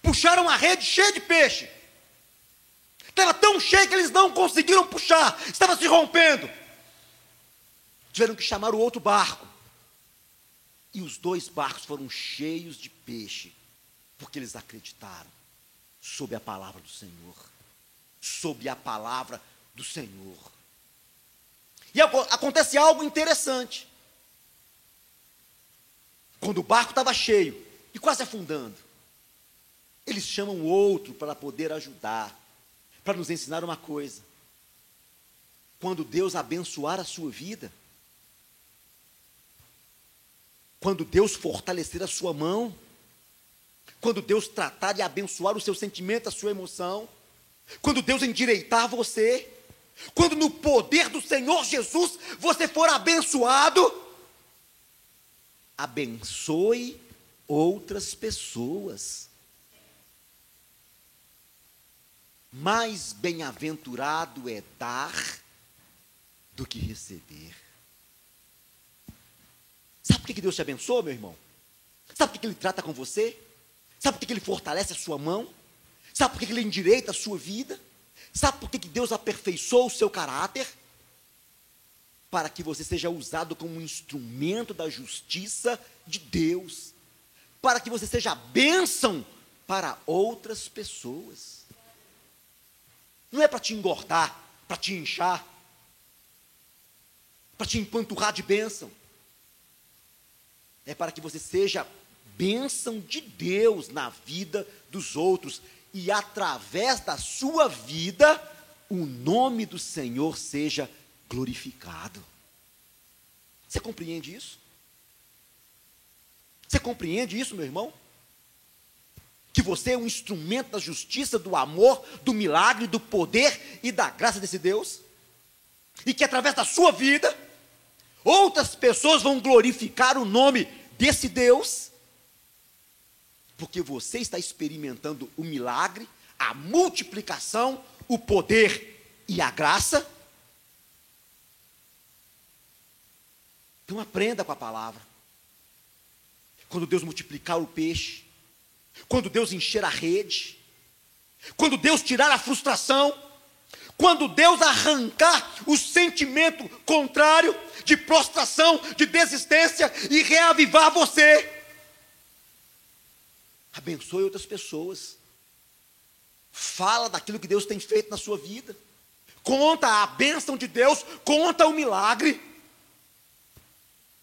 Puxaram a rede cheia de peixe. Estava tão cheio que eles não conseguiram puxar, estava se rompendo. Tiveram que chamar o outro barco. E os dois barcos foram cheios de peixe, porque eles acreditaram sob a palavra do Senhor. Sob a palavra do Senhor. E acontece algo interessante. Quando o barco estava cheio e quase afundando, eles chamam outro para poder ajudar, para nos ensinar uma coisa. Quando Deus abençoar a sua vida, quando Deus fortalecer a sua mão, quando Deus tratar de abençoar o seu sentimento, a sua emoção, quando Deus endireitar você, quando no poder do Senhor Jesus você for abençoado, abençoe outras pessoas. Mais bem-aventurado é dar do que receber. Sabe por que Deus te abençoa, meu irmão? Sabe por que Ele trata com você? Sabe por que Ele fortalece a sua mão? Sabe por que Ele endireita a sua vida? Sabe por que Deus aperfeiçoou o seu caráter? Para que você seja usado como um instrumento da justiça de Deus. Para que você seja bênção para outras pessoas. Não é para te engordar, para te inchar, para te empanturrar de bênção é para que você seja bênção de Deus na vida dos outros e através da sua vida o nome do Senhor seja glorificado. Você compreende isso? Você compreende isso, meu irmão? Que você é um instrumento da justiça, do amor, do milagre, do poder e da graça desse Deus? E que através da sua vida, Outras pessoas vão glorificar o nome desse Deus, porque você está experimentando o milagre, a multiplicação, o poder e a graça. Então aprenda com a palavra. Quando Deus multiplicar o peixe, quando Deus encher a rede, quando Deus tirar a frustração, quando Deus arrancar o sentimento contrário de prostração, de desistência e reavivar você, abençoe outras pessoas. Fala daquilo que Deus tem feito na sua vida. Conta a bênção de Deus, conta o milagre.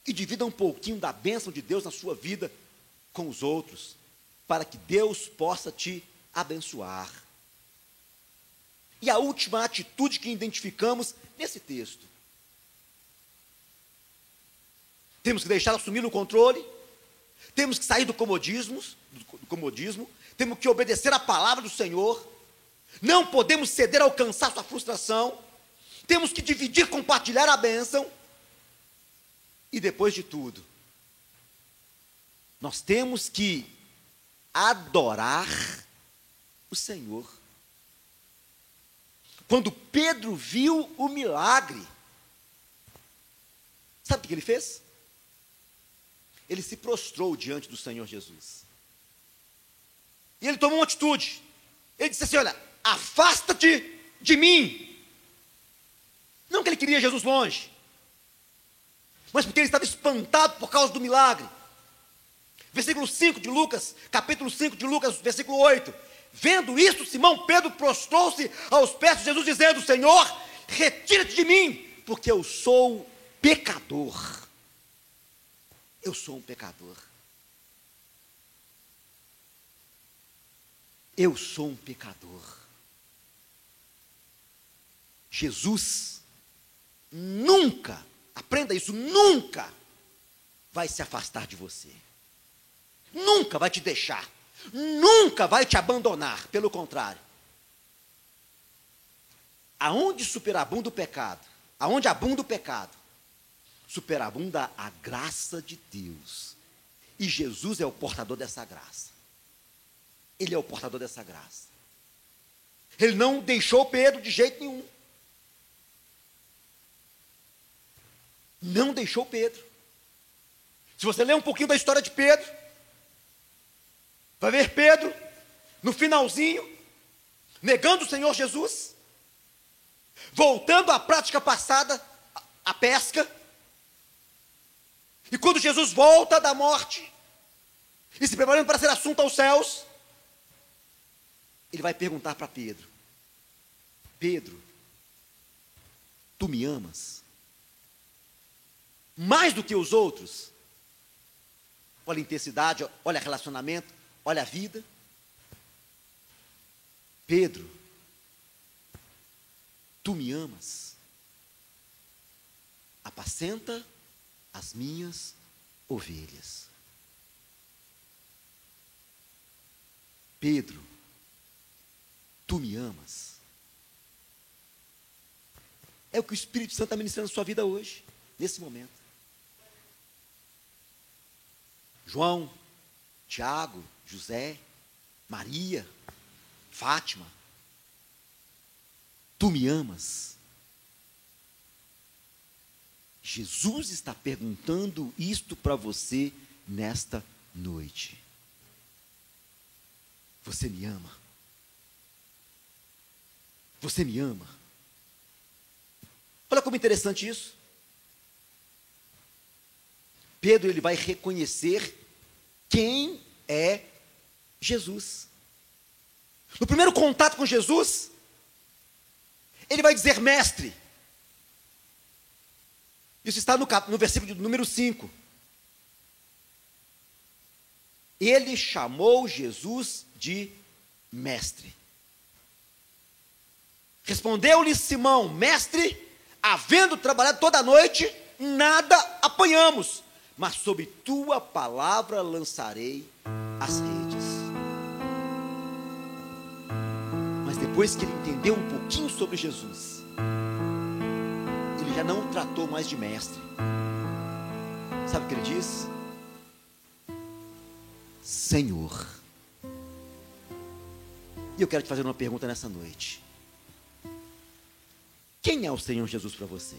E divida um pouquinho da bênção de Deus na sua vida com os outros, para que Deus possa te abençoar. E a última atitude que identificamos nesse texto. Temos que deixar assumir o controle, temos que sair do comodismo, do comodismo, temos que obedecer à palavra do Senhor, não podemos ceder ao cansaço, à frustração, temos que dividir, compartilhar a bênção, e depois de tudo, nós temos que adorar o Senhor. Quando Pedro viu o milagre, sabe o que ele fez? Ele se prostrou diante do Senhor Jesus. E ele tomou uma atitude. Ele disse assim: Olha, afasta-te de mim. Não que ele queria Jesus longe, mas porque ele estava espantado por causa do milagre. Versículo 5 de Lucas, capítulo 5 de Lucas, versículo 8. Vendo isso, Simão Pedro prostrou-se aos pés de Jesus, dizendo: Senhor, retira-te de mim, porque eu sou pecador. Eu sou um pecador. Eu sou um pecador. Jesus nunca, aprenda isso, nunca vai se afastar de você. Nunca vai te deixar nunca vai te abandonar, pelo contrário. Aonde superabunda o pecado, aonde abunda o pecado, superabunda a graça de Deus. E Jesus é o portador dessa graça. Ele é o portador dessa graça. Ele não deixou Pedro de jeito nenhum. Não deixou Pedro. Se você ler um pouquinho da história de Pedro, Vai ver Pedro, no finalzinho, negando o Senhor Jesus, voltando à prática passada, a pesca. E quando Jesus volta da morte e se preparando para ser assunto aos céus, ele vai perguntar para Pedro: Pedro, tu me amas? Mais do que os outros? Olha a intensidade, olha relacionamento, olha a vida. Pedro, tu me amas? Apacenta as minhas ovelhas. Pedro, tu me amas? É o que o Espírito Santo está ministrando na sua vida hoje, nesse momento. João, Tiago, José, Maria, Fátima, tu me amas? Jesus está perguntando isto para você nesta noite. Você me ama? Você me ama? Olha como interessante isso. Pedro ele vai reconhecer quem é Jesus. No primeiro contato com Jesus, ele vai dizer mestre. Isso está no, no versículo número 5. Ele chamou Jesus de mestre. Respondeu-lhe Simão, mestre, havendo trabalhado toda a noite, nada apanhamos, mas sob tua palavra lançarei as redes. Mas depois que ele entendeu um pouquinho sobre Jesus, já não tratou mais de mestre. Sabe o que ele diz? Senhor. E eu quero te fazer uma pergunta nessa noite. Quem é o Senhor Jesus para você?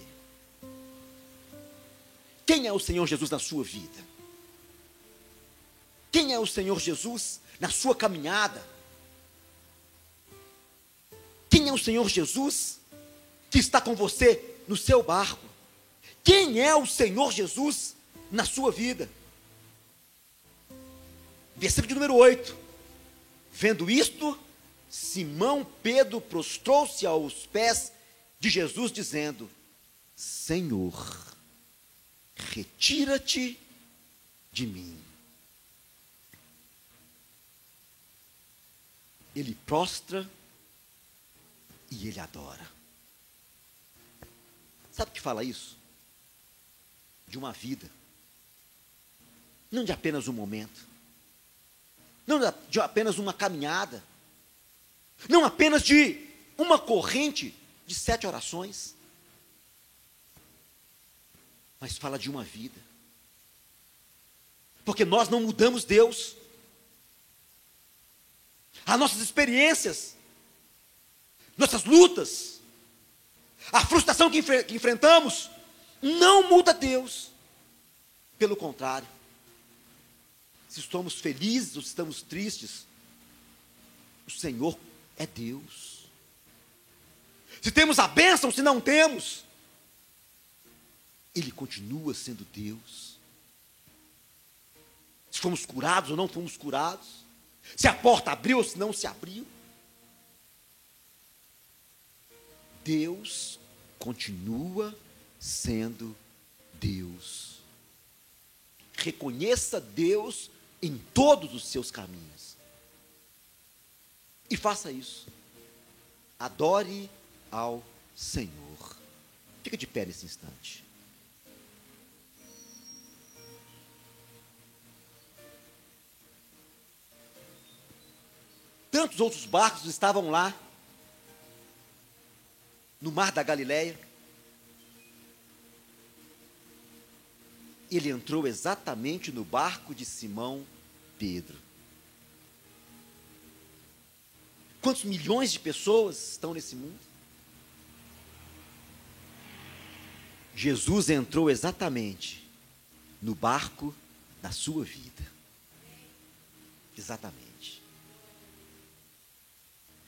Quem é o Senhor Jesus na sua vida? Quem é o Senhor Jesus na sua caminhada? Quem é o Senhor Jesus que está com você no seu barco? Quem é o Senhor Jesus na sua vida? Versículo número 8. Vendo isto, Simão Pedro prostrou-se aos pés de Jesus, dizendo: Senhor, retira-te de mim. Ele prostra e ele adora. Sabe o que fala isso? De uma vida, não de apenas um momento, não de apenas uma caminhada, não apenas de uma corrente de sete orações, mas fala de uma vida. Porque nós não mudamos Deus. As nossas experiências, nossas lutas, a frustração que, enfre que enfrentamos, não muda Deus. Pelo contrário, se estamos felizes ou se estamos tristes, o Senhor é Deus se temos a bênção, se não temos. Ele continua sendo Deus. Se fomos curados ou não fomos curados. Se a porta abriu ou se não se abriu. Deus continua sendo Deus. Reconheça Deus em todos os seus caminhos. E faça isso. Adore ao Senhor. Fica de pé nesse instante. Tantos outros barcos estavam lá, no mar da Galileia. Ele entrou exatamente no barco de Simão Pedro. Quantos milhões de pessoas estão nesse mundo? Jesus entrou exatamente no barco da sua vida. Exatamente.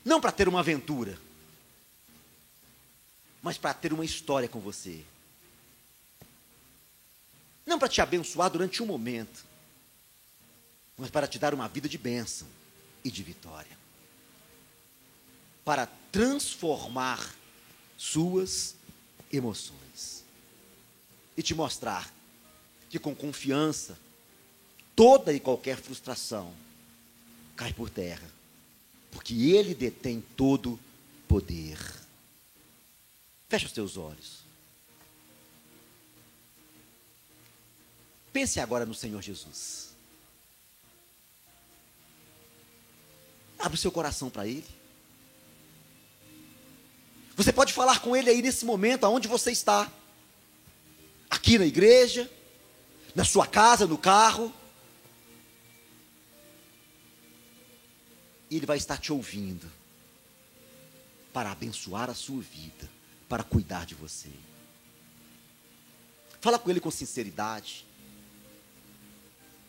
Não para ter uma aventura, mas para ter uma história com você. Não para te abençoar durante um momento, mas para te dar uma vida de bênção e de vitória. Para transformar suas emoções e te mostrar que com confiança toda e qualquer frustração cai por terra, porque Ele detém todo poder. Feche os teus olhos. Pense agora no Senhor Jesus. Abre o seu coração para Ele. Você pode falar com Ele aí nesse momento, aonde você está. Aqui na igreja, na sua casa, no carro. Ele vai estar te ouvindo para abençoar a sua vida, para cuidar de você. Fala com Ele com sinceridade.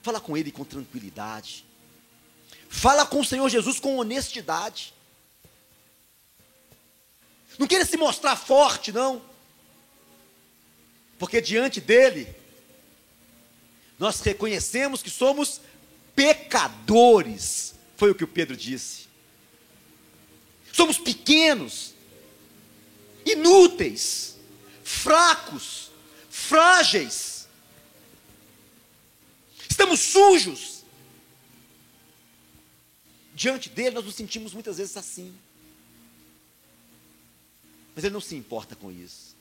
Fala com Ele com tranquilidade. Fala com o Senhor Jesus com honestidade. Não queira se mostrar forte, não. Porque diante dele, nós reconhecemos que somos pecadores. Foi o que o Pedro disse. Somos pequenos, inúteis, fracos, frágeis. Estamos sujos. Diante dele, nós nos sentimos muitas vezes assim. Mas ele não se importa com isso.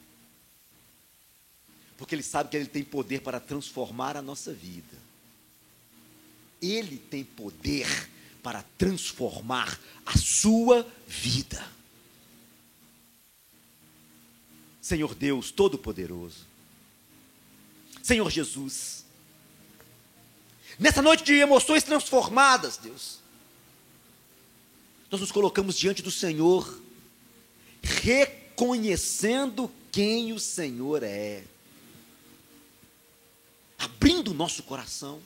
Porque ele sabe que ele tem poder para transformar a nossa vida. Ele tem poder para transformar a sua vida. Senhor Deus Todo-Poderoso, Senhor Jesus, nessa noite de emoções transformadas, Deus, nós nos colocamos diante do Senhor, reconhecendo quem o Senhor é, abrindo o nosso coração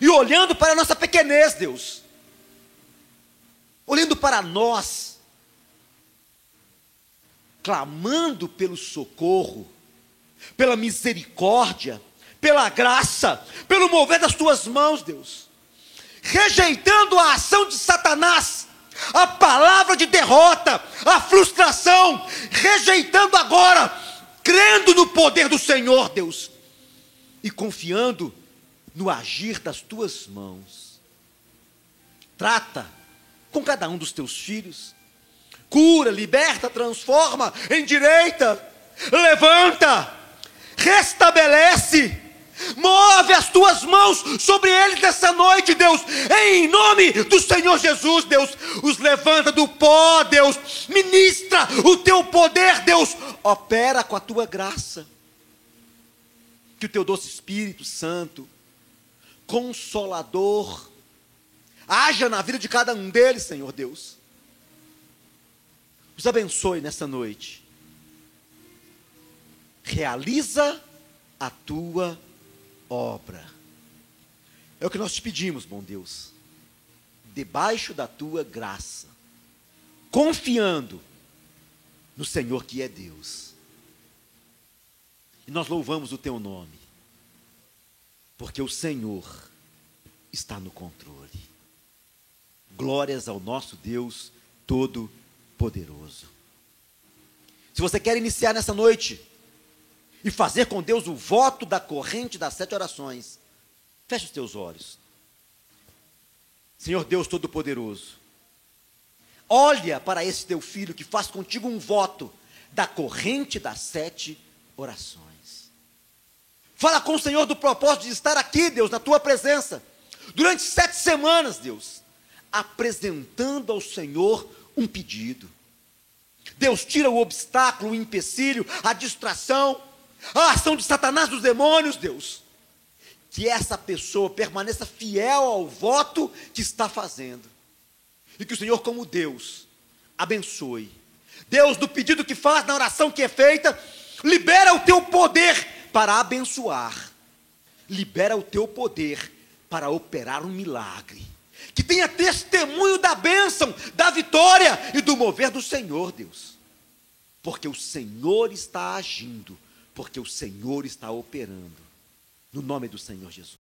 e olhando para a nossa pequenez, Deus, olhando para nós, clamando pelo socorro, pela misericórdia, pela graça, pelo mover das tuas mãos, Deus, rejeitando a ação de Satanás, a palavra de derrota, a frustração, rejeitando agora, crendo no poder do Senhor, Deus, e confiando no agir das tuas mãos. Trata com cada um dos teus filhos, cura, liberta, transforma, endireita, levanta, restabelece. Move as tuas mãos sobre eles nessa noite, Deus, em nome do Senhor Jesus, Deus. Os levanta do pó, Deus. Ministra o teu poder, Deus. Opera com a tua graça. Que o teu doce Espírito Santo consolador. Haja na vida de cada um deles, Senhor Deus. Os abençoe nessa noite. Realiza a tua obra. É o que nós te pedimos, bom Deus. Debaixo da tua graça. Confiando no Senhor que é Deus. E nós louvamos o teu nome porque o Senhor está no controle. Glórias ao nosso Deus Todo-Poderoso. Se você quer iniciar nessa noite e fazer com Deus o voto da corrente das sete orações, feche os teus olhos. Senhor Deus Todo-Poderoso, olha para esse teu filho que faz contigo um voto da corrente das sete orações. Fala com o Senhor do propósito de estar aqui, Deus, na tua presença, durante sete semanas, Deus, apresentando ao Senhor um pedido. Deus tira o obstáculo, o empecilho, a distração, a ação de Satanás dos demônios, Deus. Que essa pessoa permaneça fiel ao voto que está fazendo. E que o Senhor, como Deus, abençoe. Deus, do pedido que faz, na oração que é feita, libera o teu poder para abençoar. Libera o teu poder para operar um milagre. Que tenha testemunho da bênção, da vitória e do mover do Senhor, Deus. Porque o Senhor está agindo, porque o Senhor está operando. No nome do Senhor Jesus.